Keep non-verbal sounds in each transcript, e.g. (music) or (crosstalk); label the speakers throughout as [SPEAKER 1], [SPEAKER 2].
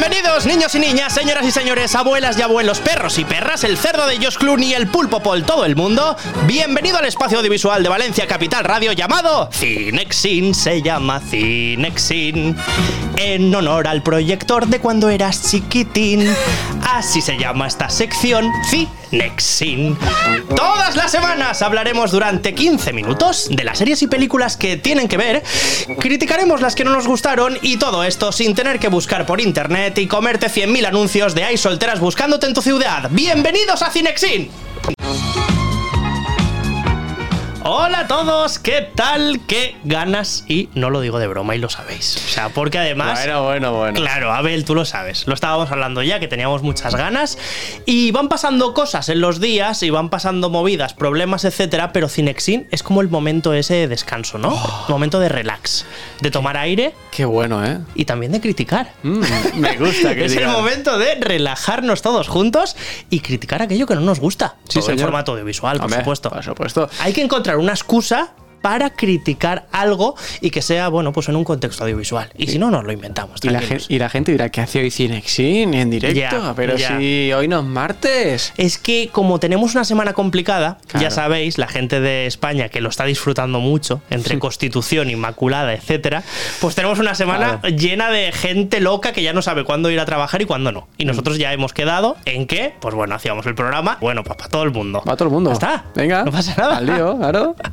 [SPEAKER 1] Bienvenidos, niños y niñas, señoras y señores, abuelas y abuelos, perros y perras, el cerdo de Josh Clooney, el pulpo por todo el mundo. Bienvenido al espacio audiovisual de Valencia Capital Radio llamado Cinexin, se llama Cinexin. En honor al proyector de cuando eras chiquitín. Así se llama esta sección, Cinexin. Todas las semanas hablaremos durante 15 minutos de las series y películas que tienen que ver, criticaremos las que no nos gustaron y todo esto sin tener que buscar por internet y comerte 100.000 anuncios de hay solteras buscándote en tu ciudad. ¡Bienvenidos a Cinexin! Hola a todos, ¿qué tal? ¿Qué ganas? Y no lo digo de broma y lo sabéis. O sea, porque además...
[SPEAKER 2] Bueno, bueno, bueno.
[SPEAKER 1] Claro, Abel, tú lo sabes. Lo estábamos hablando ya, que teníamos muchas ganas. Y van pasando cosas en los días y van pasando movidas, problemas, etcétera. Pero Cinexin es como el momento ese de descanso, ¿no? momento de relax, de tomar aire
[SPEAKER 2] Qué bueno, ¿eh?
[SPEAKER 1] y también de criticar.
[SPEAKER 2] Mm, me gusta (laughs) que
[SPEAKER 1] Es el momento de relajarnos todos juntos y criticar aquello que no nos gusta.
[SPEAKER 2] Sí,
[SPEAKER 1] Todo en
[SPEAKER 2] señor.
[SPEAKER 1] formato audiovisual, por
[SPEAKER 2] Hombre,
[SPEAKER 1] supuesto.
[SPEAKER 2] Por supuesto.
[SPEAKER 1] Hay que encontrar una excusa para criticar algo y que sea, bueno, pues en un contexto audiovisual. Y si no, nos lo inventamos.
[SPEAKER 2] Y la, y gente dirá que hace hoy Cinexin en directo, pero si hoy no es martes.
[SPEAKER 1] Es que como tenemos una semana complicada,
[SPEAKER 2] Claro.
[SPEAKER 1] ya sabéis, la gente de España que lo está disfrutando mucho, entre Constitución, Inmaculada, etcétera, pues tenemos una semana
[SPEAKER 2] Claro.
[SPEAKER 1] llena de gente loca que ya no sabe cuándo ir a trabajar y cuándo no. Y nosotros ya hemos quedado en que, pues bueno, hacíamos el programa, bueno, pues para todo el mundo.
[SPEAKER 2] Va todo el mundo.
[SPEAKER 1] Ya está.
[SPEAKER 2] Venga.
[SPEAKER 1] No pasa nada.
[SPEAKER 2] Al lío, claro. (laughs)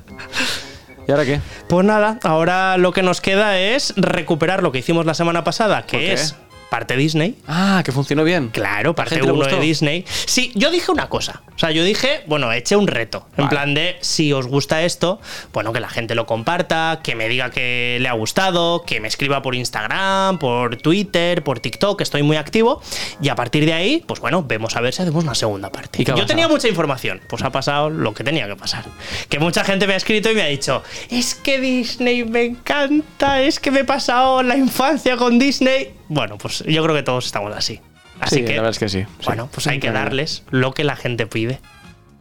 [SPEAKER 2] ¿Y ahora qué?
[SPEAKER 1] Pues nada, ahora lo que nos queda es recuperar lo que hicimos la semana pasada, que es parte Disney.
[SPEAKER 2] Ah, que funcionó bien.
[SPEAKER 1] Claro, parte 1 de? Disney. Sí, yo dije una cosa. O sea, yo dije, bueno, eché un reto. En plan de, si os gusta esto, bueno, que la gente lo comparta, que me diga que le ha gustado, que me escriba por Instagram, por Twitter, por TikTok, que estoy muy activo. Y a partir de ahí, pues bueno, vemos a ver si hacemos una segunda parte.
[SPEAKER 2] ¿Y
[SPEAKER 1] Yo
[SPEAKER 2] pasado?
[SPEAKER 1] tenía mucha información. Pues ha pasado lo que tenía que pasar. Que mucha gente me ha escrito y me ha dicho, es que Disney me encanta, es que me he pasado la infancia con Disney. Bueno, pues yo creo que todos estamos así. Así
[SPEAKER 2] sí,
[SPEAKER 1] que
[SPEAKER 2] la verdad es que sí. sí.
[SPEAKER 1] bueno, pues hay que darles lo que la gente pide.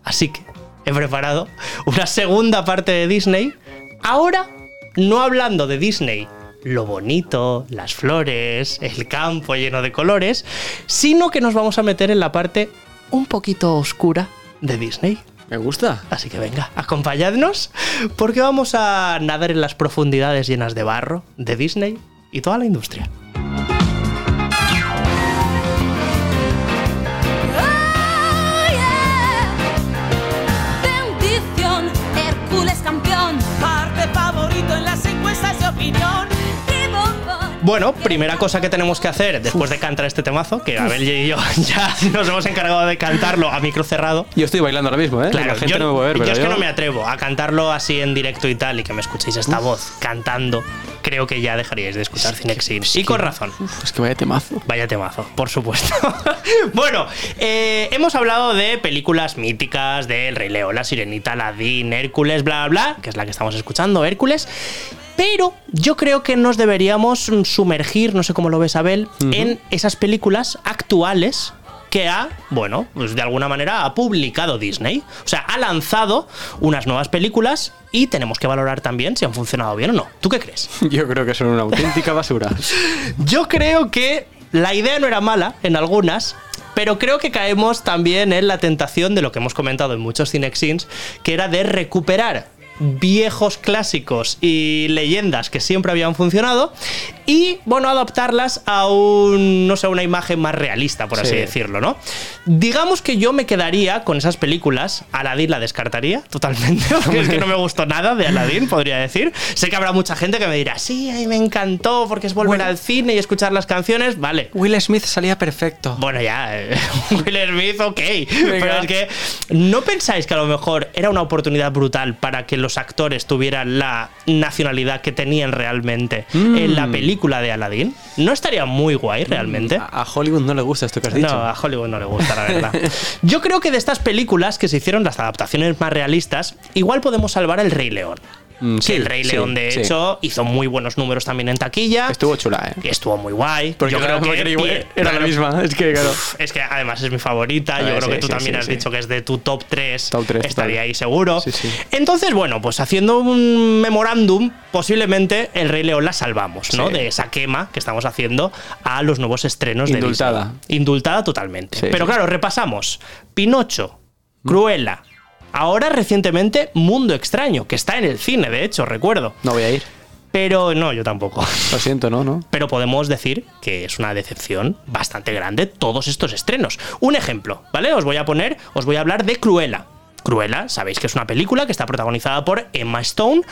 [SPEAKER 1] Así que he preparado una segunda parte de Disney. Ahora, no hablando de Disney, lo bonito, las flores, el campo lleno de colores, sino que nos vamos a meter en la parte un poquito oscura de Disney.
[SPEAKER 2] Me gusta.
[SPEAKER 1] Así que venga, acompañadnos porque vamos a nadar en las profundidades llenas de barro de Disney y toda la industria.
[SPEAKER 3] De opinión.
[SPEAKER 1] Bueno, primera cosa que tenemos que hacer después de cantar este temazo, que Abel y yo (laughs) ya nos hemos encargado de cantarlo a micro cerrado.
[SPEAKER 2] Yo estoy bailando ahora mismo, ¿eh?
[SPEAKER 1] Claro,
[SPEAKER 2] la gente
[SPEAKER 1] yo,
[SPEAKER 2] no me puede ver,
[SPEAKER 1] yo
[SPEAKER 2] pero
[SPEAKER 1] es que no me atrevo a cantarlo así en directo y tal, y que me escuchéis esta voz cantando. Creo que ya dejaríais de escuchar Cinexin. Y con razón.
[SPEAKER 2] Uf, es que vaya temazo.
[SPEAKER 1] Vaya temazo, por supuesto. (laughs) bueno, eh, hemos hablado de películas míticas, de El Rey León, La Sirenita, Aladdin, Hércules, bla, bla, bla, que es la que estamos escuchando, Hércules. Pero yo creo que nos deberíamos sumergir, no sé cómo lo ves, Abel, en esas películas actuales que ha, bueno, pues de alguna manera ha publicado Disney. O sea, ha lanzado unas nuevas películas y tenemos que valorar también si han funcionado bien o no. ¿Tú qué crees? (laughs)
[SPEAKER 2] Yo creo que son una auténtica basura. (laughs)
[SPEAKER 1] Yo creo que la idea no era mala en algunas, pero creo que caemos también en la tentación de lo que hemos comentado en muchos Cinexins, que era de recuperar viejos clásicos y leyendas que siempre habían funcionado y bueno adaptarlas a un no sé una imagen más realista por así
[SPEAKER 2] Sí.
[SPEAKER 1] decirlo no digamos que yo me quedaría con esas películas Aladdin la descartaría totalmente (laughs) porque es que no me gustó nada de Aladdin podría decir sé que habrá mucha gente que me dirá sí a mí me encantó porque es volver al cine y escuchar las canciones vale
[SPEAKER 2] Will Smith salía perfecto.
[SPEAKER 1] bueno, ya, eh, (laughs) Will Smith, ok. Pero es que, ¿no pensáis que a lo mejor era una oportunidad brutal para que los actores tuvieran la nacionalidad que tenían realmente en la película de Aladdin? ¿No estaría muy guay realmente?
[SPEAKER 2] A a Hollywood no le gusta esto que has dicho.
[SPEAKER 1] No, a Hollywood no le gusta, la verdad. Yo creo que de estas películas que se hicieron las adaptaciones más realistas, igual podemos salvar El Rey León.
[SPEAKER 2] Mm,
[SPEAKER 1] que
[SPEAKER 2] sí,
[SPEAKER 1] el Rey
[SPEAKER 2] sí,
[SPEAKER 1] León, de hecho, hizo muy buenos números también en taquilla.
[SPEAKER 2] Estuvo chula, ¿eh?
[SPEAKER 1] Y estuvo muy guay.
[SPEAKER 2] Porque
[SPEAKER 1] Yo creo que
[SPEAKER 2] era era la misma. Es que, claro.
[SPEAKER 1] Es que además es mi favorita. Yo creo que tú también has dicho que es de tu top 3.
[SPEAKER 2] Top tres,
[SPEAKER 1] Estaría
[SPEAKER 2] total.
[SPEAKER 1] ahí seguro.
[SPEAKER 2] Sí, sí.
[SPEAKER 1] Entonces, bueno, pues haciendo un memorándum, posiblemente el Rey León la salvamos, ¿no? De esa quema que estamos haciendo a los nuevos estrenos
[SPEAKER 2] Indultada.
[SPEAKER 1] de Disney. Indultada totalmente. Pero claro, repasamos. Pinocho, Cruella. Ahora recientemente Mundo Extraño, que está en el cine, de hecho, recuerdo.
[SPEAKER 2] No voy a ir.
[SPEAKER 1] Pero no, yo tampoco.
[SPEAKER 2] Lo siento, ¿no? ¿No?
[SPEAKER 1] Pero podemos decir que es una decepción bastante grande todos estos estrenos. Un ejemplo, ¿vale? Os voy a poner, os voy a hablar de Cruella. Cruella, sabéis que es una película que está protagonizada por Emma Stone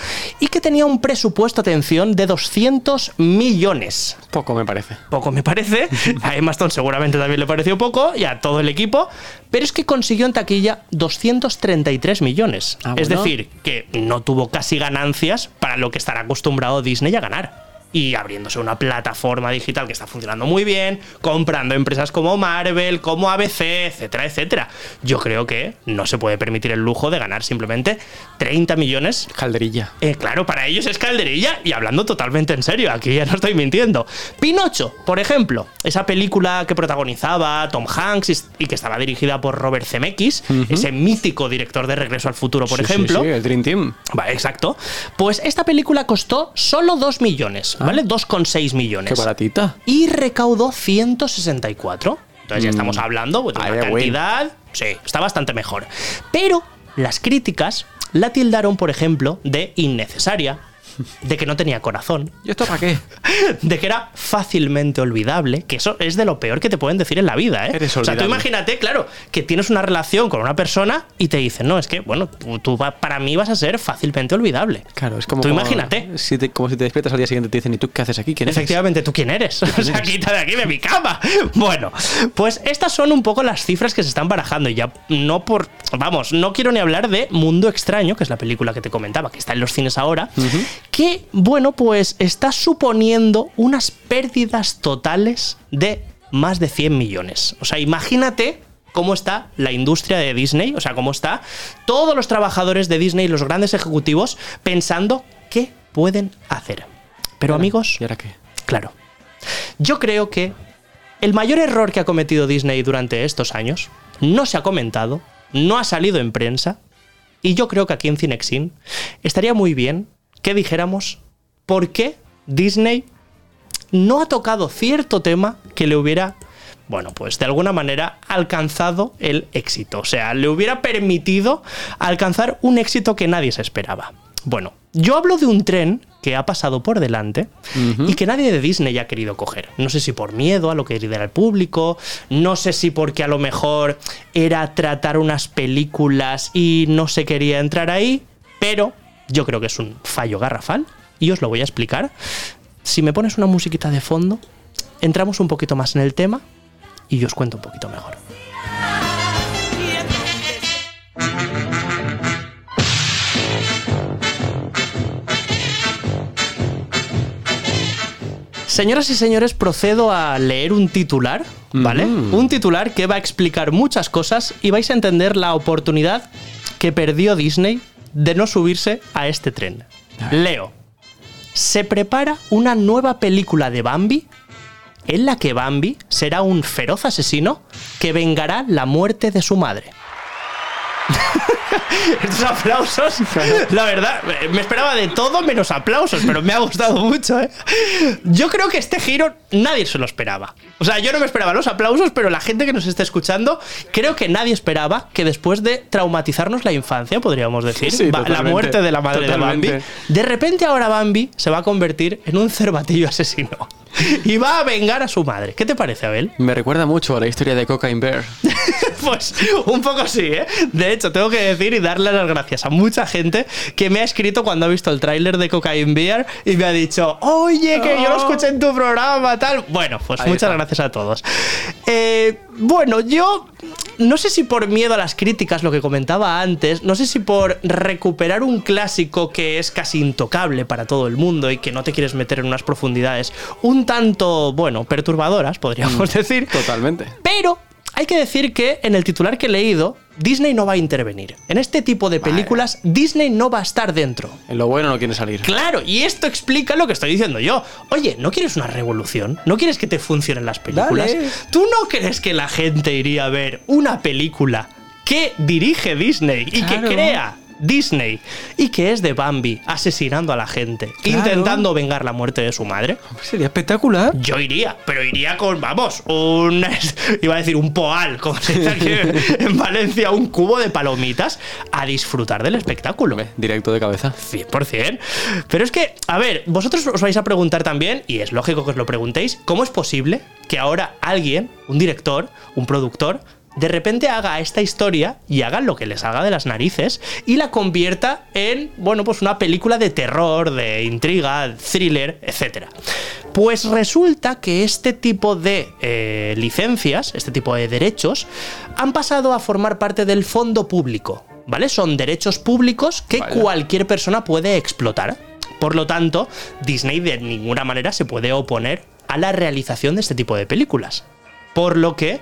[SPEAKER 1] y que tenía un presupuesto, atención, de 200 millones.
[SPEAKER 2] Poco me parece.
[SPEAKER 1] Poco me parece, a Emma Stone seguramente también le pareció poco y a todo el equipo, pero es que consiguió en taquilla 233 millones.
[SPEAKER 2] Ah,
[SPEAKER 1] Es decir, que no tuvo casi ganancias para lo que estará acostumbrado Disney a ganar. Y abriéndose una plataforma digital que está funcionando muy bien, comprando empresas como Marvel, como ABC, etcétera, etcétera. Yo creo que no se puede permitir el lujo de ganar simplemente 30 millones
[SPEAKER 2] Calderilla.
[SPEAKER 1] eh, claro, para ellos es calderilla y hablando totalmente en serio, aquí ya no estoy mintiendo. Pinocho, por ejemplo, esa película que protagonizaba Tom Hanks y- que estaba dirigida por Robert Zemeckis, ese mítico director de Regreso al Futuro, por
[SPEAKER 2] Sí, sí,
[SPEAKER 1] ejemplo.
[SPEAKER 2] Sí, el Dream Team.
[SPEAKER 1] Vale, exacto. Pues esta película costó solo 2 millones, ¿vale? 2,6 millones.
[SPEAKER 2] Qué baratita.
[SPEAKER 1] Y recaudó 164. Entonces ya estamos hablando pues, de
[SPEAKER 2] Ay,
[SPEAKER 1] una cantidad. Sí, está bastante mejor. Pero las críticas la tildaron, por ejemplo, de innecesaria, de que no tenía corazón,
[SPEAKER 2] ¿Y esto para qué? (laughs)
[SPEAKER 1] de que era fácilmente olvidable, que eso es de lo peor que te pueden decir en la vida, ¿eh?
[SPEAKER 2] Eres
[SPEAKER 1] o sea, tú imagínate, claro, que tienes una relación con una persona y te dicen, no, es que, bueno, tú, tú va- para mí vas a ser fácilmente olvidable.
[SPEAKER 2] Claro, es como.
[SPEAKER 1] Tú
[SPEAKER 2] como-
[SPEAKER 1] imagínate.
[SPEAKER 2] Si te- como si te despiertas al día siguiente y te dicen, ¿y tú qué haces aquí? ¿Quién eres?
[SPEAKER 1] Efectivamente, ¿tú quién eres? (laughs) O sea, quita de aquí de mi cama. (laughs) Bueno, pues estas son un poco las cifras que se están barajando. Y ya no por. Vamos, no quiero ni hablar de Mundo Extraño, que es la película que te comentaba, que está en los cines ahora. Que, bueno, pues está suponiendo unas pérdidas totales de más de 100 millones. O sea, imagínate cómo está la industria de Disney, o sea, cómo está todos los trabajadores de Disney, los grandes ejecutivos, pensando qué pueden hacer. Pero amigos,
[SPEAKER 2] ¿Y ahora qué?
[SPEAKER 1] Claro. Yo creo que el mayor error que ha cometido Disney durante estos años no se ha comentado, no ha salido en prensa, y yo creo que aquí en Cinexin estaría muy bien que dijéramos por qué Disney no ha tocado cierto tema que le hubiera, bueno, pues de alguna manera alcanzado el éxito. O sea, le hubiera permitido alcanzar un éxito que nadie se esperaba. Bueno, yo hablo de un tren que ha pasado por delante y que nadie de Disney ha querido coger. No sé si por miedo a lo que dirá el público, no sé si porque a lo mejor era tratar unas películas y no se quería entrar ahí, pero yo creo que es un fallo garrafal y os lo voy a explicar. Si me pones una musiquita de fondo, entramos un poquito más en el tema y yo os cuento un poquito mejor. Señoras y señores, procedo a leer un titular, ¿vale? Un titular que va a explicar muchas cosas y vais a entender la oportunidad que perdió Disney de no subirse a este tren. Leo. Se prepara una nueva película de Bambi en la que Bambi será un feroz asesino que vengará la muerte de su madre. (laughs) (laughs) Estos aplausos, la verdad, me esperaba de todo menos aplausos, pero me ha gustado mucho, ¿eh? Yo creo que este giro nadie se lo esperaba. O sea, yo no me esperaba los aplausos, pero la gente que nos esté escuchando, creo que nadie esperaba que después de traumatizarnos la infancia, podríamos decir,
[SPEAKER 2] Sí,
[SPEAKER 1] la muerte de la madre
[SPEAKER 2] totalmente.
[SPEAKER 1] de Bambi, de repente ahora Bambi se va a convertir en un cervatillo asesino (laughs) y va a vengar a su madre. ¿Qué te parece, Abel?
[SPEAKER 2] Me recuerda mucho a la historia de Cocaine Bear. (laughs)
[SPEAKER 1] Pues un poco sí, ¿eh? De hecho, tengo que decir y darle las gracias a mucha gente que me ha escrito cuando ha visto el tráiler de Cocaine Bear y me ha dicho, oye, que yo lo escuché en tu programa, tal. Bueno, pues
[SPEAKER 2] Ahí
[SPEAKER 1] muchas
[SPEAKER 2] está.
[SPEAKER 1] gracias a todos. Eh, bueno, yo no sé si por miedo a las críticas, lo que comentaba antes, no sé si por recuperar un clásico que es casi intocable para todo el mundo y que no te quieres meter en unas profundidades un tanto, bueno, perturbadoras, podríamos decir.
[SPEAKER 2] Totalmente.
[SPEAKER 1] Pero hay que decir que en el titular que he leído, Disney no va a intervenir. En este tipo de películas, Disney no va a estar dentro.
[SPEAKER 2] En lo bueno no quiere salir.
[SPEAKER 1] Claro, y esto explica lo que estoy diciendo yo. Oye, ¿no quieres una revolución? ¿No quieres que te funcionen las películas?
[SPEAKER 2] Dale.
[SPEAKER 1] ¿Tú no crees que la gente iría a ver una película que dirige Disney y que crea Disney y que es de Bambi asesinando a la gente,
[SPEAKER 2] Claro.
[SPEAKER 1] intentando vengar la muerte de su madre?
[SPEAKER 2] Sería espectacular.
[SPEAKER 1] Yo iría, pero iría con, vamos, un. (laughs) iba a decir un poal, (laughs) como se dice aquí en Valencia, un cubo de palomitas a disfrutar del espectáculo.
[SPEAKER 2] Directo de cabeza.
[SPEAKER 1] 100%. Pero es que, a ver, vosotros os vais a preguntar también, y es lógico que os lo preguntéis, ¿cómo es posible que ahora alguien, un director, un productor, de repente haga esta historia y haga lo que le salga de las narices y la convierta en, bueno, pues una película de terror, de intriga, thriller, etc. Pues resulta que este tipo de eh, licencias, este tipo de derechos, han pasado a formar parte del fondo público. ¿Vale? Son derechos públicos que cualquier persona puede explotar. Por lo tanto, Disney de ninguna manera se puede oponer a la realización de este tipo de películas. Por lo que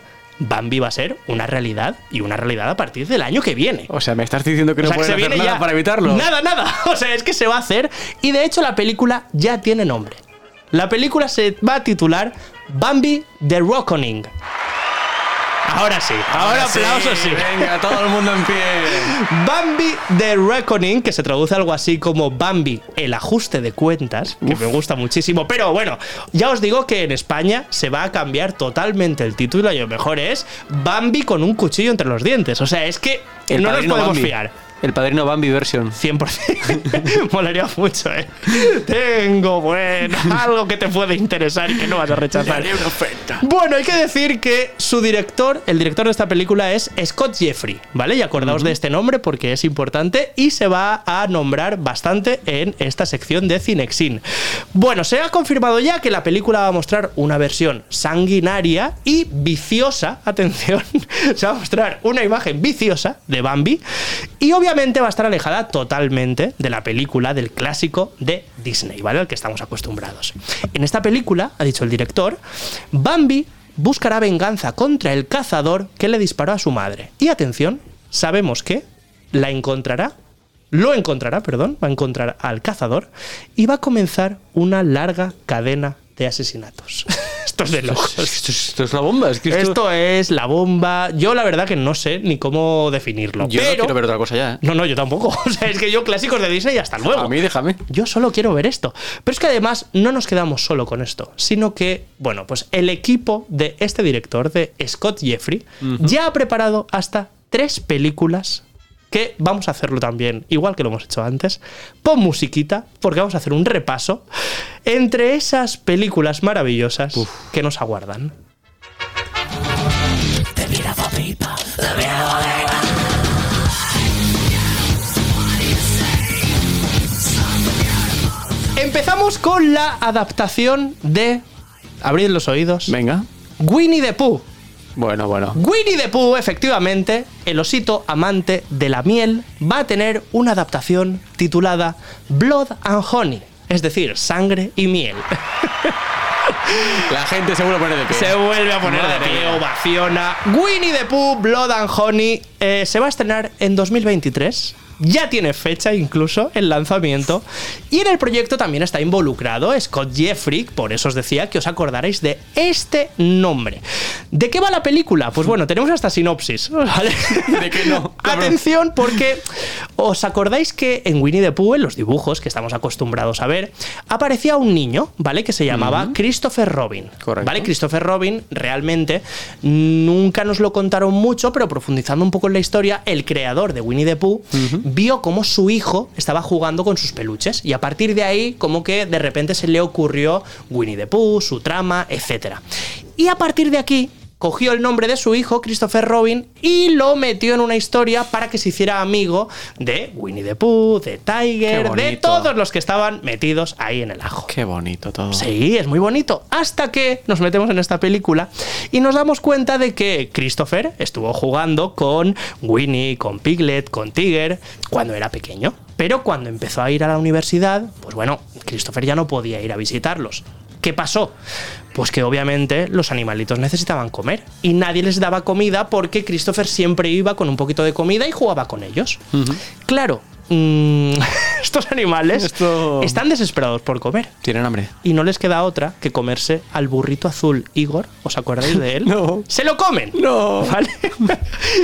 [SPEAKER 1] Bambi va a ser una realidad y una realidad a partir del año que viene.
[SPEAKER 2] O sea, me estás diciendo que
[SPEAKER 1] O
[SPEAKER 2] no pueden hacer nada
[SPEAKER 1] ya.
[SPEAKER 2] para evitarlo.
[SPEAKER 1] Nada, nada. (laughs) O sea, es que se va a hacer. Y de hecho, la película ya tiene nombre. La película se va a titular Bambi The Reckoning. Ahora sí, ahora, aplausos sí.
[SPEAKER 2] Venga, todo el mundo en pie.
[SPEAKER 1] Bambi The Reckoning, que se traduce algo así como Bambi el ajuste de cuentas, que me gusta muchísimo. Pero bueno, ya os digo que en España se va a cambiar totalmente el título y lo mejor es Bambi con un cuchillo entre los dientes. O sea, es que no nos podemos
[SPEAKER 2] Bambi.
[SPEAKER 1] fiar.
[SPEAKER 2] El padrino Bambi version.
[SPEAKER 1] 100%. (laughs) Molaría mucho, ¿eh? Tengo, bueno, (laughs) algo que te puede interesar y que no vas a rechazar. Bueno, hay que decir que su director, el director de esta película es Scott Jeffrey, ¿vale? Y acordaos de este nombre porque es importante y se va a nombrar bastante en esta sección de Cinexin. Bueno, se ha confirmado ya que la película va a mostrar una versión sanguinaria y viciosa, (laughs) atención, se va a mostrar una imagen viciosa de Bambi y obviamente va a estar alejada totalmente de la película del clásico de Disney, ¿vale? Al que estamos acostumbrados. En esta película, ha dicho el director, Bambi buscará venganza contra el cazador que le disparó a su madre. Y atención, sabemos que la encontrará, lo encontrará, perdón, va a encontrar al cazador y va a comenzar una larga cadena de asesinatos. (laughs) Esto es de locos.
[SPEAKER 2] Esto es, esto es la bomba. Es que esto,
[SPEAKER 1] Esto es la bomba. Yo la verdad que no sé ni cómo definirlo.
[SPEAKER 2] Yo no quiero ver otra cosa ya. ¿eh?
[SPEAKER 1] No, no, yo tampoco. (laughs) O sea, es que yo clásicos de Disney hasta luego.
[SPEAKER 2] A mí déjame.
[SPEAKER 1] Yo solo quiero ver esto. Pero es que además no nos quedamos solo con esto, sino que, bueno, pues el equipo de este director, de Scott Jeffrey, ya ha preparado hasta tres películas que vamos a hacerlo también, igual que lo hemos hecho antes. Pon musiquita, porque vamos a hacer un repaso entre esas películas maravillosas que nos aguardan. Empezamos con la adaptación de. Abrid los oídos.
[SPEAKER 2] Venga.
[SPEAKER 1] Winnie the Pooh.
[SPEAKER 2] Bueno, bueno.
[SPEAKER 1] Winnie the Pooh, efectivamente, el osito amante de la miel, va a tener una adaptación titulada Blood and Honey, es decir, sangre y miel. (laughs)
[SPEAKER 2] La gente se vuelve a poner de pie.
[SPEAKER 1] Se vuelve a poner de pie, ovaciona. Winnie the Pooh, Blood and Honey, eh, se va a estrenar en 2023. Ya tiene fecha incluso el lanzamiento. Y en el proyecto también está involucrado Scott Jeffrey, por eso os decía que os acordaréis de este nombre. ¿De qué va la película? Pues bueno, tenemos hasta sinopsis. (laughs) ¿vale?
[SPEAKER 2] ¿De qué no? (laughs)
[SPEAKER 1] Atención, porque os acordáis que en Winnie the Pooh, en los dibujos que estamos acostumbrados a ver, aparecía un niño, ¿vale? Que se llamaba Christopher Robin.
[SPEAKER 2] Correcto.
[SPEAKER 1] ¿Vale? Christopher Robin realmente nunca nos lo contaron mucho, pero profundizando un poco en la historia, el creador de Winnie the Pooh vio cómo su hijo estaba jugando con sus peluches y a partir de ahí como que de repente se le ocurrió Winnie the Pooh, su trama, etc. Y a partir de aquí cogió el nombre de su hijo, Christopher Robin, y lo metió en una historia para que se hiciera amigo de Winnie the Pooh, de Tiger, de todos los que estaban metidos ahí en el ajo.
[SPEAKER 2] Qué bonito todo.
[SPEAKER 1] Sí, es muy bonito. Hasta que nos metemos en esta película y nos damos cuenta de que Christopher estuvo jugando con Winnie, con Piglet, con Tiger, cuando era pequeño. Pero cuando empezó a ir a la universidad, pues bueno, Christopher ya no podía ir a visitarlos. ¿Qué pasó? Pues que obviamente los animalitos necesitaban comer y nadie les daba comida porque Christopher siempre iba con un poquito de comida y jugaba con ellos. Claro, mm, (laughs) estos animales
[SPEAKER 2] Esto-
[SPEAKER 1] están desesperados por comer
[SPEAKER 2] Tienen hambre.
[SPEAKER 1] y no les queda otra que comerse al burrito azul Igor. ¿Os acordáis de él? (laughs)
[SPEAKER 2] No.
[SPEAKER 1] Se lo comen.
[SPEAKER 2] No. (laughs)
[SPEAKER 1] ¿Vale?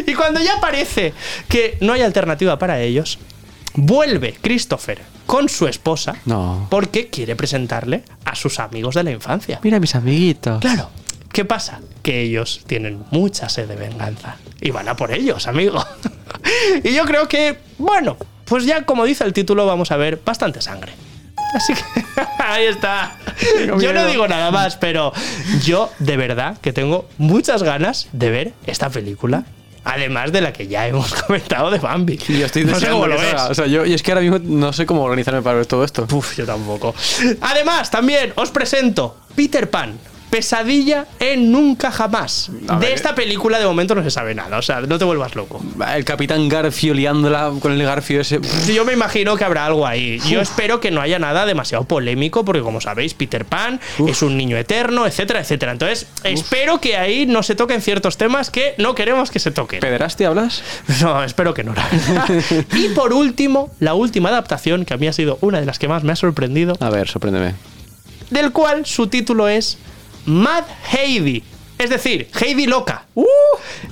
[SPEAKER 1] y cuando ya parece que no hay alternativa para ellos, vuelve Christopher con su esposa
[SPEAKER 2] No.
[SPEAKER 1] porque quiere presentarle a sus amigos de la infancia.
[SPEAKER 2] Mira mis amiguitos.
[SPEAKER 1] Claro. ¿Qué pasa? Que ellos tienen mucha sed de venganza. Y van a por ellos, amigo. (laughs) y yo creo que, bueno, pues ya como dice el título, vamos a ver bastante sangre. Así que (laughs) ahí está. Yo no digo nada más, pero yo de verdad que tengo muchas ganas de ver esta película. Además de la que ya hemos (laughs) comentado de Bambi.
[SPEAKER 2] Y yo estoy
[SPEAKER 1] no sé cómo lo ves.
[SPEAKER 2] O sea, yo, y es que ahora mismo no sé cómo organizarme para ver todo esto.
[SPEAKER 1] Uf, yo tampoco. Además, también os presento Peter Pan. Pesadilla en Nunca Jamás.
[SPEAKER 2] A
[SPEAKER 1] de
[SPEAKER 2] ver.
[SPEAKER 1] esta película de momento no se sabe nada, o sea, no te vuelvas loco.
[SPEAKER 2] El capitán Garfio liándola con el Garfio ese.
[SPEAKER 1] Yo me imagino que habrá algo ahí. Yo espero que no haya nada demasiado polémico, porque como sabéis, Peter Pan es un niño eterno, etcétera, etcétera. Entonces, espero que ahí no se toquen ciertos temas que no queremos que se toquen.
[SPEAKER 2] ¿Pederastia hablas? (laughs)
[SPEAKER 1] No, espero que no. la (laughs) verdad. y por último, la última adaptación, que a mí ha sido una de las que más me ha sorprendido,
[SPEAKER 2] A ver, sorpréndeme.
[SPEAKER 1] del cual su título es Mad Heidi. Es decir, Heidi loca. ¡Uh!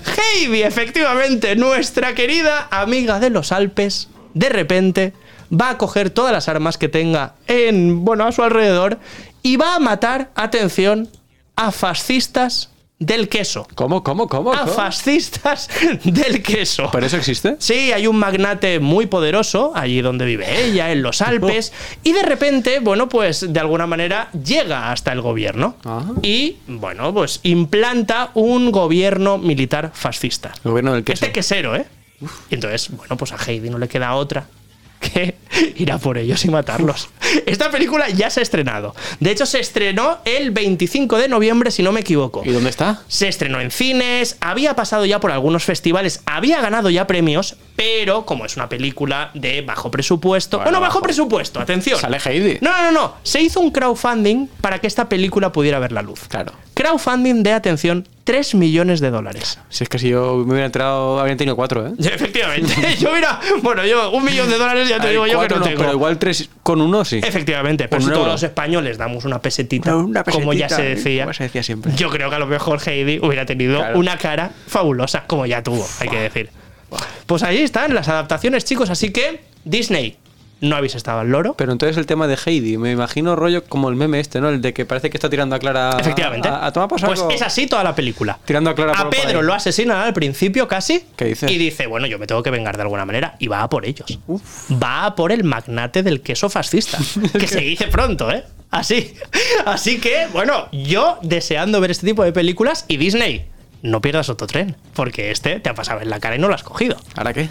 [SPEAKER 1] Heidi, efectivamente, nuestra querida amiga de los Alpes, de repente va a coger todas las armas que tenga en, bueno, a su alrededor y va a matar, atención, a fascistas del queso.
[SPEAKER 2] ¿Cómo, cómo, cómo?
[SPEAKER 1] A
[SPEAKER 2] cómo?
[SPEAKER 1] fascistas (laughs) del queso.
[SPEAKER 2] ¿Pero eso existe?
[SPEAKER 1] Sí, hay un magnate muy poderoso allí donde vive ella, en los (laughs) Alpes, y de repente, bueno, pues de alguna manera llega hasta el gobierno
[SPEAKER 2] Ah.
[SPEAKER 1] y, bueno, pues implanta un gobierno militar fascista.
[SPEAKER 2] El gobierno del queso.
[SPEAKER 1] Este quesero, ¿eh? Y entonces, bueno, pues a Heidi no le queda otra que (laughs) ir a por ellos y matarlos. Esta película ya se ha estrenado. De hecho, se estrenó el 25 de noviembre, si no me equivoco.
[SPEAKER 2] ¿Y dónde está?
[SPEAKER 1] Se estrenó en cines, había pasado ya por algunos festivales, había ganado ya premios, pero como es una película de bajo presupuesto.
[SPEAKER 2] Bueno,
[SPEAKER 1] Bueno, bajo,
[SPEAKER 2] bajo.
[SPEAKER 1] presupuesto, atención.
[SPEAKER 2] Sale Heidi.
[SPEAKER 1] No, no, no, no. Se hizo un crowdfunding para que esta película pudiera ver la luz.
[SPEAKER 2] Claro.
[SPEAKER 1] Crowdfunding de, atención, 3 millones de dólares.
[SPEAKER 2] Si es que si yo me hubiera enterado, habrían tenido cuatro, ¿eh? (laughs)
[SPEAKER 1] Efectivamente. (laughs) yo, mira, bueno, yo un millón de dólares ya te digo yo que no tengo.
[SPEAKER 2] Pero igual tres con uno sí.
[SPEAKER 1] Efectivamente, pero si todos los españoles damos una pesetita,
[SPEAKER 2] Una
[SPEAKER 1] como ya
[SPEAKER 2] pesetita,
[SPEAKER 1] se decía,
[SPEAKER 2] como se decía siempre.
[SPEAKER 1] yo creo que a lo mejor Heidi hubiera tenido
[SPEAKER 2] Claro.
[SPEAKER 1] una cara fabulosa, como ya tuvo, hay que decir. Pues ahí están las adaptaciones, chicos, así que Disney, no habéis estado al loro.
[SPEAKER 2] Pero entonces el tema de Heidi, me imagino rollo como el meme este, ¿no? El de que parece que está tirando a Clara.
[SPEAKER 1] Efectivamente.
[SPEAKER 2] A, a tomar por
[SPEAKER 1] pues es así toda la película.
[SPEAKER 2] Tirando a Clara
[SPEAKER 1] A
[SPEAKER 2] por-
[SPEAKER 1] Pedro lo asesinan al principio casi.
[SPEAKER 2] ¿Qué dices?
[SPEAKER 1] Y dice, bueno, yo me tengo que vengar de alguna manera. Y va a por ellos. Va a por el magnate del queso fascista. (laughs) que se dice pronto, ¿eh? Así. (laughs) Así que, bueno, yo deseando ver este tipo de películas y Disney. No pierdas otro tren, porque este te ha pasado en la cara y no lo has cogido.
[SPEAKER 2] ¿Ahora qué?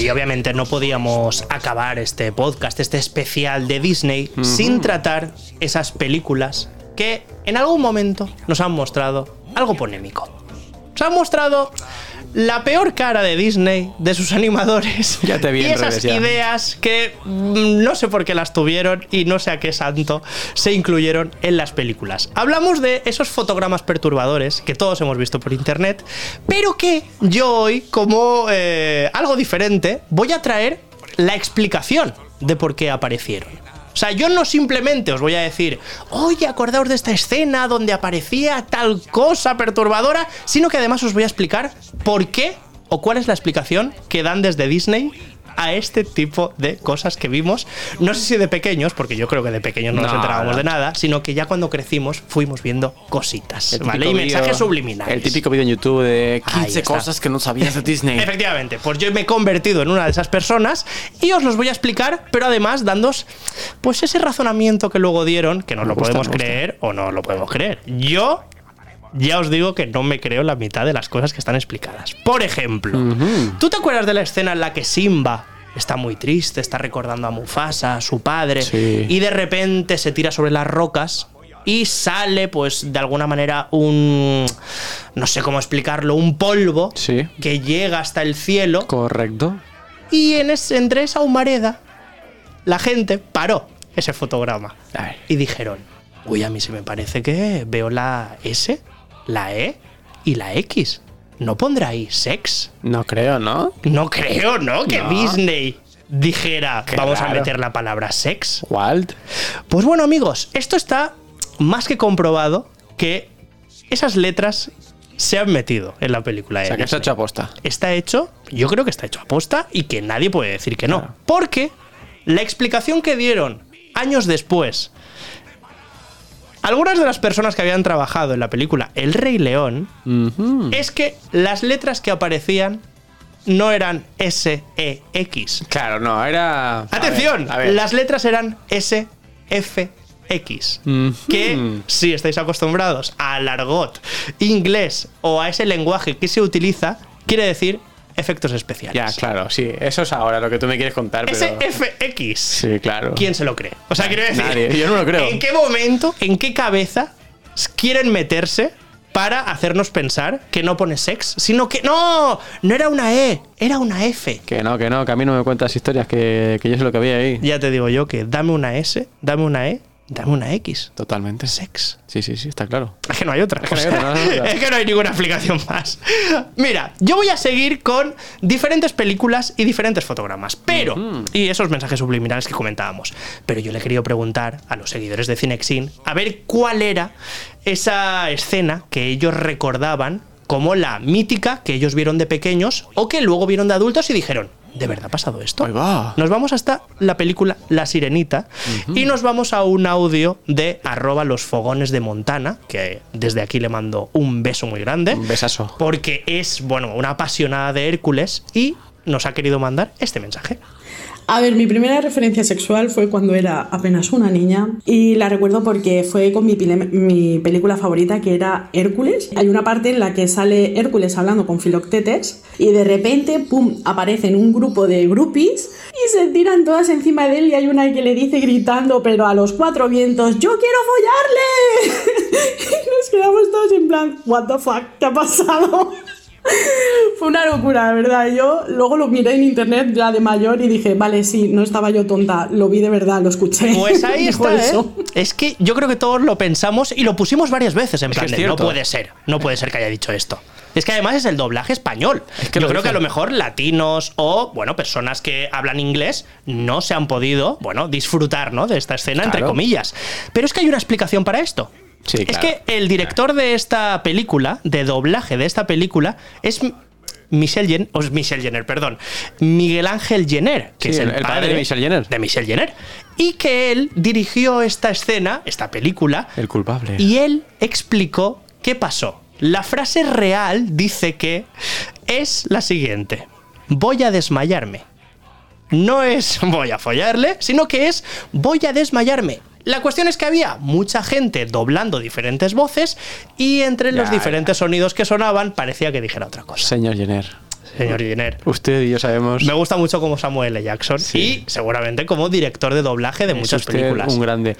[SPEAKER 1] Y obviamente no podíamos acabar este podcast, este especial de Disney, sin tratar esas películas que en algún momento nos han mostrado algo polémico. Nos han mostrado la peor cara de Disney, de sus animadores. (laughs)
[SPEAKER 2] Ya te vi
[SPEAKER 1] y esas
[SPEAKER 2] redes
[SPEAKER 1] ideas que mm, no sé por qué las tuvieron y no sé a qué santo se incluyeron en las películas. Hablamos de esos fotogramas perturbadores que todos hemos visto por internet, pero que yo hoy, como eh, algo diferente, voy a traer la explicación de por qué aparecieron. O sea, yo no simplemente os voy a decir, oye, acordaos de esta escena donde aparecía tal cosa perturbadora, sino que además os voy a explicar por qué o cuál es la explicación que dan desde Disney a este tipo de cosas que vimos. No sé si de pequeños, porque yo creo que de pequeños no, nos
[SPEAKER 2] No,
[SPEAKER 1] enterábamos
[SPEAKER 2] no.
[SPEAKER 1] de nada, sino que ya cuando crecimos fuimos viendo cositas, ¿vale? Y mensajes subliminales.
[SPEAKER 2] El típico vídeo en YouTube de
[SPEAKER 1] Ahí
[SPEAKER 2] 15
[SPEAKER 1] está.
[SPEAKER 2] cosas que no sabías de Disney. (laughs)
[SPEAKER 1] Efectivamente, pues yo me he convertido en una de esas personas y os los voy a explicar, pero además dándos pues ese razonamiento que luego dieron, que nos lo
[SPEAKER 2] gusta,
[SPEAKER 1] podemos creer o no lo podemos creer. Yo ya os digo que no me creo la mitad de las cosas que están explicadas. Por ejemplo, ¿tú te acuerdas de la escena en la que Simba está muy triste, está recordando a Mufasa, a su padre,
[SPEAKER 2] Sí.
[SPEAKER 1] y de repente se tira sobre las rocas y sale, pues, de alguna manera un. No sé cómo explicarlo, un polvo
[SPEAKER 2] Sí.
[SPEAKER 1] que llega hasta el cielo.
[SPEAKER 2] Correcto.
[SPEAKER 1] Y en ese- entre esa humareda, la gente paró ese fotograma. Y dijeron, uy, a mí se me parece que veo la S, la E y la X. ¿No pondrá ahí sex?
[SPEAKER 2] No creo, ¿no?
[SPEAKER 1] No creo, ¿no? Que
[SPEAKER 2] No.
[SPEAKER 1] Disney dijera,
[SPEAKER 2] Qué
[SPEAKER 1] vamos a meter la palabra sex.
[SPEAKER 2] Walt.
[SPEAKER 1] Pues bueno, amigos, esto está más que comprobado que esas letras se han metido en la película.
[SPEAKER 2] O sea, que ha hecho aposta.
[SPEAKER 1] está hecho, yo creo que está hecho a posta y que nadie puede decir que no.
[SPEAKER 2] Claro.
[SPEAKER 1] Porque la explicación que dieron años después, algunas de las personas que habían trabajado en la película El Rey León, es que las letras que aparecían no eran S, E, X.
[SPEAKER 2] Claro, no, era. a
[SPEAKER 1] Atención,
[SPEAKER 2] ver, a ver.
[SPEAKER 1] las letras eran S, F, X.
[SPEAKER 2] Ujú.
[SPEAKER 1] Que si estáis acostumbrados al argot inglés o a ese lenguaje que se utiliza, quiere decir efectos especiales.
[SPEAKER 2] Ya, claro, sí. Eso es ahora lo que tú me quieres contar, pero.
[SPEAKER 1] SFX.
[SPEAKER 2] Sí, claro.
[SPEAKER 1] ¿Quién se lo cree? O sea, quiero decir.
[SPEAKER 2] Nadie, yo no lo creo.
[SPEAKER 1] ¿En qué momento, en qué cabeza quieren meterse para hacernos pensar que no pone sex? Sino que. ¡No! No era una E, era una F.
[SPEAKER 2] Que no, que no, que a mí no me cuentas historias, que, que yo sé lo que había ahí.
[SPEAKER 1] Ya te digo yo que dame una S, dame una E, dame una X.
[SPEAKER 2] Totalmente.
[SPEAKER 1] Sex.
[SPEAKER 2] Sí, sí, sí, está claro.
[SPEAKER 1] Es que no hay otra.
[SPEAKER 2] que no hay
[SPEAKER 1] O sea,
[SPEAKER 2] otra, no hay (laughs) otra.
[SPEAKER 1] es que no hay ninguna explicación más. Mira, yo voy a seguir con diferentes películas y diferentes fotogramas. Pero, y esos mensajes subliminales que comentábamos. Pero yo le querido preguntar a los seguidores de Cinexin a ver cuál era esa escena que ellos recordaban como la mítica que ellos vieron de pequeños o que luego vieron de adultos y dijeron. ¿De verdad ha pasado esto?
[SPEAKER 2] Va.
[SPEAKER 1] Nos vamos hasta la película La Sirenita y nos vamos a un audio de arroba los fogones de Montana, que desde aquí le mando un beso muy grande.
[SPEAKER 2] Un besazo.
[SPEAKER 1] Porque es, bueno, una apasionada de Hércules y nos ha querido mandar este mensaje.
[SPEAKER 4] A ver, mi primera referencia sexual fue cuando era apenas una niña y la recuerdo porque fue con mi, película favorita que era Hércules. Hay una parte en la que sale Hércules hablando con Filoctetes y de repente, ¡pum!, aparecen un grupo de groupies y se tiran todas encima de él y hay una que le dice gritando pero a los cuatro vientos ¡Yo quiero follarle! (laughs) y nos quedamos todos en plan ¿What the fuck? ¿Qué ha pasado? (laughs) Fue una locura, de verdad. Yo luego lo miré en internet ya de mayor y dije, vale, sí, no estaba yo tonta, lo vi de verdad, lo escuché.
[SPEAKER 1] Pues ahí (laughs) está, ¿eh?
[SPEAKER 4] eso.
[SPEAKER 1] Es que yo creo que todos lo pensamos y lo pusimos varias veces en
[SPEAKER 2] Es
[SPEAKER 1] plan de, no puede ser, no puede ser que haya dicho esto. Es que además es el doblaje español.
[SPEAKER 2] que
[SPEAKER 1] yo creo que a lo mejor latinos o, bueno, personas que hablan inglés no se han podido, bueno, disfrutar, ¿no? De esta escena, entre comillas. Pero es que hay una explicación para esto.
[SPEAKER 2] Sí,
[SPEAKER 1] Es que el director de esta película, de doblaje de esta película, es Michel Jenner, o es Michel Jenner, perdón, Miguel Ángel Jenner, que
[SPEAKER 2] Sí,
[SPEAKER 1] es el,
[SPEAKER 2] el- el padre de Michelle Jenner.
[SPEAKER 1] De Michelle Jenner. Y que él dirigió esta escena, esta película,
[SPEAKER 2] El culpable.
[SPEAKER 1] y él explicó qué pasó. La frase real dice que es la siguiente: Voy a desmayarme. No es voy a follarle, sino que es voy a desmayarme. La cuestión es que había mucha gente doblando diferentes voces y entre los
[SPEAKER 2] Ya,
[SPEAKER 1] diferentes sonidos que sonaban parecía que dijera otra cosa.
[SPEAKER 2] Señor Jenner.
[SPEAKER 1] Señor Jenner.
[SPEAKER 2] Usted y yo sabemos.
[SPEAKER 1] Me gusta mucho como Samuel L. Jackson
[SPEAKER 2] Sí.
[SPEAKER 1] y seguramente como director de doblaje de
[SPEAKER 2] es
[SPEAKER 1] muchas
[SPEAKER 2] usted
[SPEAKER 1] películas.
[SPEAKER 2] Un grande.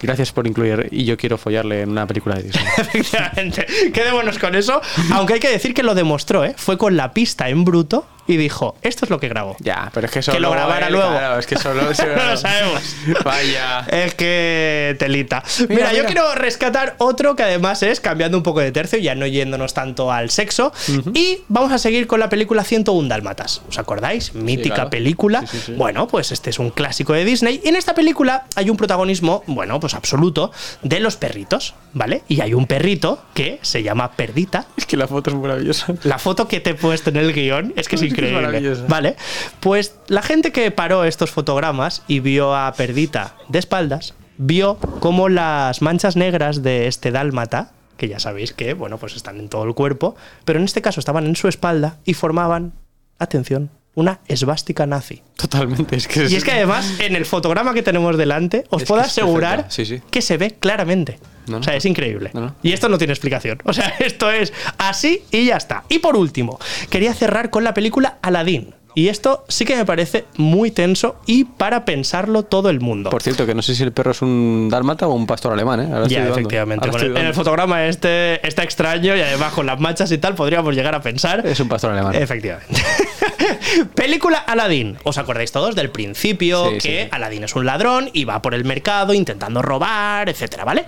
[SPEAKER 2] Gracias por incluir. Y yo quiero follarle en una película de Disney. (laughs)
[SPEAKER 1] Efectivamente. Quedémonos con eso. Aunque hay que decir que lo demostró, ¿eh? Fue con la pista en bruto y dijo: Esto es lo que grabó.
[SPEAKER 2] ya, pero es que eso.
[SPEAKER 1] Que lo grabara luego.
[SPEAKER 2] Claro, es que solo. (laughs)
[SPEAKER 1] No lo sabemos.
[SPEAKER 2] Vaya.
[SPEAKER 1] Es que telita. Mira, yo
[SPEAKER 2] mira.
[SPEAKER 1] quiero rescatar otro que además es cambiando un poco de tercio, ya no yéndonos tanto al sexo. Y vamos a seguir con la película 101 Dálmatas. ¿Os acordáis? Mítica
[SPEAKER 2] claro.
[SPEAKER 1] película.
[SPEAKER 2] Sí, sí, sí.
[SPEAKER 1] Bueno, pues este es un clásico de Disney. Y en esta película hay un protagonismo, bueno, pues absoluto, de los perritos, ¿vale? Y hay un perrito que se llama Perdita.
[SPEAKER 2] Es que la foto es maravillosa.
[SPEAKER 1] La foto que te he puesto en el guion es que es
[SPEAKER 2] Es.
[SPEAKER 1] Vale, pues la gente que paró estos fotogramas y vio a Perdita de espaldas, vio cómo las manchas negras de este dálmata, que ya sabéis que, bueno, pues están en todo el cuerpo, pero en este caso estaban en su espalda y formaban, atención, una esvástica nazi.
[SPEAKER 2] Totalmente. Es que
[SPEAKER 1] Y es que además, en el fotograma que tenemos delante, os
[SPEAKER 2] Es
[SPEAKER 1] puedo
[SPEAKER 2] que
[SPEAKER 1] asegurar
[SPEAKER 2] perfecta. Sí, sí.
[SPEAKER 1] que se ve claramente.
[SPEAKER 2] No, no.
[SPEAKER 1] O sea, es increíble.
[SPEAKER 2] No.
[SPEAKER 1] Y esto no tiene explicación. O sea, (laughs) esto es así y ya está. Y por último, quería cerrar con la película Aladdin. Y esto sí que me parece muy tenso y para pensarlo todo el mundo.
[SPEAKER 2] Por cierto, que no sé si el perro es un dálmata o un pastor alemán, ¿eh? Ahora
[SPEAKER 1] ya, efectivamente.
[SPEAKER 2] Ahora
[SPEAKER 1] el- en el fotograma este está extraño y además con las manchas y tal podríamos llegar a pensar.
[SPEAKER 2] Es un pastor alemán.
[SPEAKER 1] Efectivamente. (laughs) Película Aladdin. ¿Os acordáis todos del principio?
[SPEAKER 2] Sí,
[SPEAKER 1] que
[SPEAKER 2] sí.
[SPEAKER 1] Aladdin es un ladrón y va por el mercado intentando robar, etcétera, ¿vale?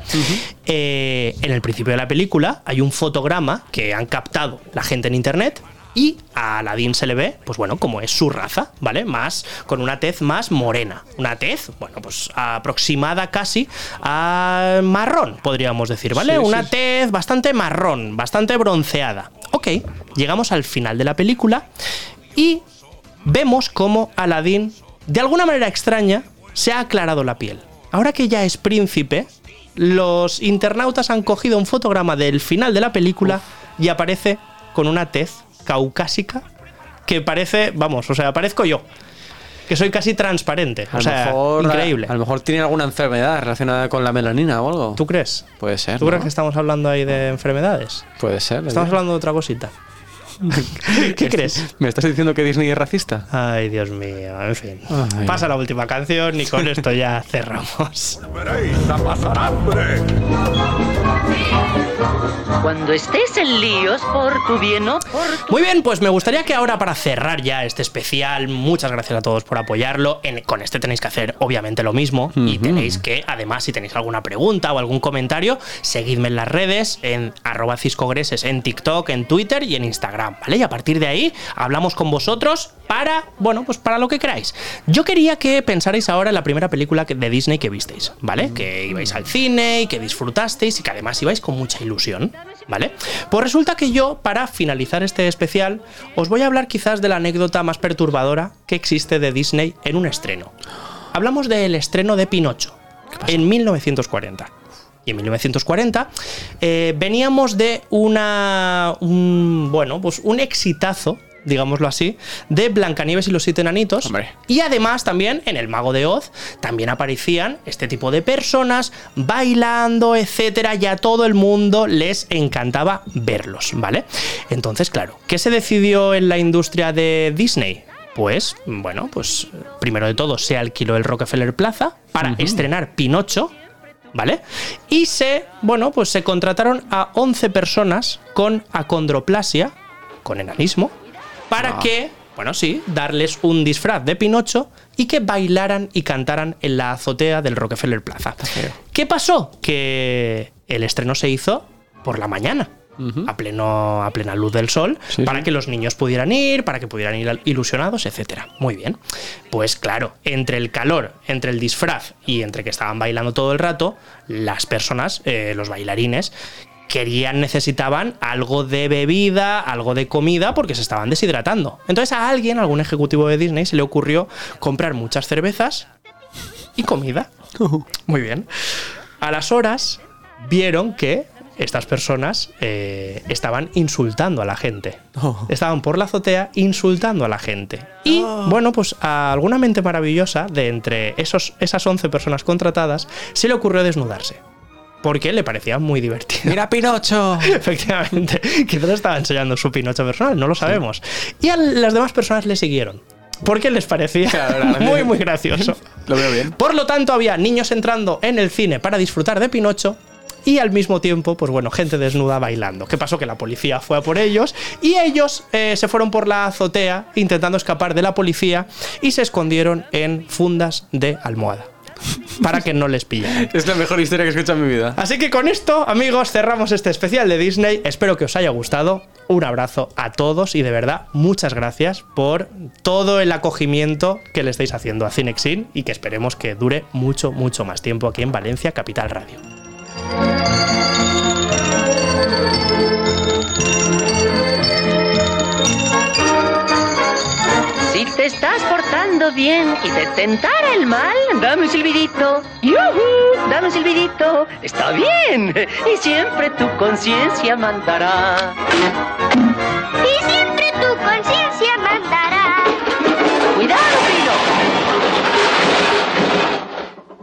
[SPEAKER 1] Eh, en el principio de la película hay un fotograma que han captado la gente en internet. Y a Aladdin se le ve, pues bueno, como es su raza, ¿vale? Más, con una tez más morena. Una tez, bueno, pues aproximada casi a marrón, podríamos decir, ¿vale?
[SPEAKER 2] Sí,
[SPEAKER 1] una
[SPEAKER 2] sí.
[SPEAKER 1] tez bastante marrón, bastante bronceada. Ok, llegamos al final de la película y vemos cómo Aladdin, de alguna manera extraña, se ha aclarado la piel. Ahora que ya es príncipe, los internautas han cogido un fotograma del final de la película y aparece con una tez caucásica que parece, vamos, o sea, parezco yo. Que soy casi transparente.
[SPEAKER 2] A
[SPEAKER 1] O sea,
[SPEAKER 2] mejor,
[SPEAKER 1] increíble.
[SPEAKER 2] A, lo mejor tiene alguna enfermedad relacionada con la melanina o algo.
[SPEAKER 1] ¿Tú crees?
[SPEAKER 2] Puede ser.
[SPEAKER 1] ¿Tú
[SPEAKER 2] ¿no?
[SPEAKER 1] crees que estamos hablando ahí de enfermedades?
[SPEAKER 2] Puede ser.
[SPEAKER 1] Estamos hablando de otra cosita. (laughs) ¿Qué crees?
[SPEAKER 2] ¿Me estás diciendo que Disney es racista?
[SPEAKER 1] Ay, Dios mío, en fin.
[SPEAKER 2] Ay.
[SPEAKER 1] Pasa la última canción y con esto ya cerramos. (laughs)
[SPEAKER 5] Cuando estés en líos por tu bien o por tu...
[SPEAKER 1] Muy bien, pues me gustaría que ahora para cerrar ya este especial, muchas gracias a todos por apoyarlo. En- con este tenéis que hacer obviamente lo mismo y tenéis que, además, si tenéis alguna pregunta o algún comentario, seguidme en las redes, en arroba ciscogreses, en TikTok, en Twitter y en Instagram, ¿vale? Y a partir de ahí hablamos con vosotros para, bueno, pues para lo que queráis. Yo quería que pensarais ahora en la primera película de Disney que visteis, ¿vale? Que ibais al cine y que disfrutasteis y que además ibais con mucha ilusión, ¿vale? Pues resulta que yo, para finalizar este especial, os voy a hablar quizás de la anécdota más perturbadora que existe de Disney en un estreno. Hablamos del estreno de Pinocho en 1940. Y en 1940 eh, veníamos de una. Un, bueno, pues un exitazo, digámoslo así, de Blancanieves y los siete enanitos.
[SPEAKER 2] Hombre.
[SPEAKER 1] Y además también en El Mago de Oz también aparecían este tipo de personas bailando, etcétera, y a todo el mundo les encantaba verlos, ¿vale? Entonces, claro, ¿qué se decidió en la industria de Disney? Pues, bueno, pues primero de todo se alquiló el Rockefeller Plaza para estrenar Pinocho, ¿vale? Y se, bueno, pues se contrataron a 11 personas con acondroplasia, con enanismo, para que, bueno, sí, darles un disfraz de Pinocho y que bailaran y cantaran en la azotea del Rockefeller Plaza. ¿Qué pasó? Que el estreno se hizo por la mañana. A, pleno, a plena luz del sol,
[SPEAKER 2] Sí,
[SPEAKER 1] para
[SPEAKER 2] sí.
[SPEAKER 1] que los niños pudieran ir, para que pudieran ir ilusionados, etcétera. Muy bien. Pues claro, entre el calor, entre el disfraz y entre que estaban bailando todo el rato, las personas, eh, los bailarines, querían, necesitaban algo de bebida, algo de comida, porque se estaban deshidratando. Entonces a alguien, a algún ejecutivo de Disney, se le ocurrió comprar muchas cervezas y comida. (laughs) Muy bien. A las horas vieron que estas personas eh, estaban insultando a la gente.
[SPEAKER 2] Oh.
[SPEAKER 1] Estaban por la azotea insultando a la gente. Y bueno, pues a alguna mente maravillosa de entre esos, esas 11 personas contratadas se le ocurrió desnudarse. Porque le parecía muy divertido.
[SPEAKER 2] ¡Mira Pinocho! (laughs)
[SPEAKER 1] Efectivamente, (laughs) quizás estaba enseñando su Pinocho personal, no lo sabemos. Y a las demás personas le siguieron. Porque les parecía
[SPEAKER 2] Claro, (laughs)
[SPEAKER 1] muy, muy gracioso.
[SPEAKER 2] Lo veo bien.
[SPEAKER 1] Por lo tanto, había niños entrando en el cine para disfrutar de Pinocho y al mismo tiempo, pues bueno, gente desnuda bailando. ¿Qué pasó? Que la policía fue a por ellos y ellos eh, se fueron por la azotea intentando escapar de la policía y se escondieron en fundas de almohada para que no les pillaran.
[SPEAKER 2] Es la mejor historia que he escuchado en mi vida.
[SPEAKER 1] Así que con esto, amigos, cerramos este especial de Disney. Espero que os haya gustado. Un abrazo a todos y de verdad, muchas gracias por todo el acogimiento que le estáis haciendo a Cinexin y que esperemos que dure mucho, mucho más tiempo aquí en Valencia, Capital Radio.
[SPEAKER 5] te estás portando bien y detentar el mal, dame un silbidito. ¡Yuhu! Dame un silbidito. Está bien. Y siempre tu conciencia mandará.
[SPEAKER 6] Y siempre tu conciencia mandará. Cuidado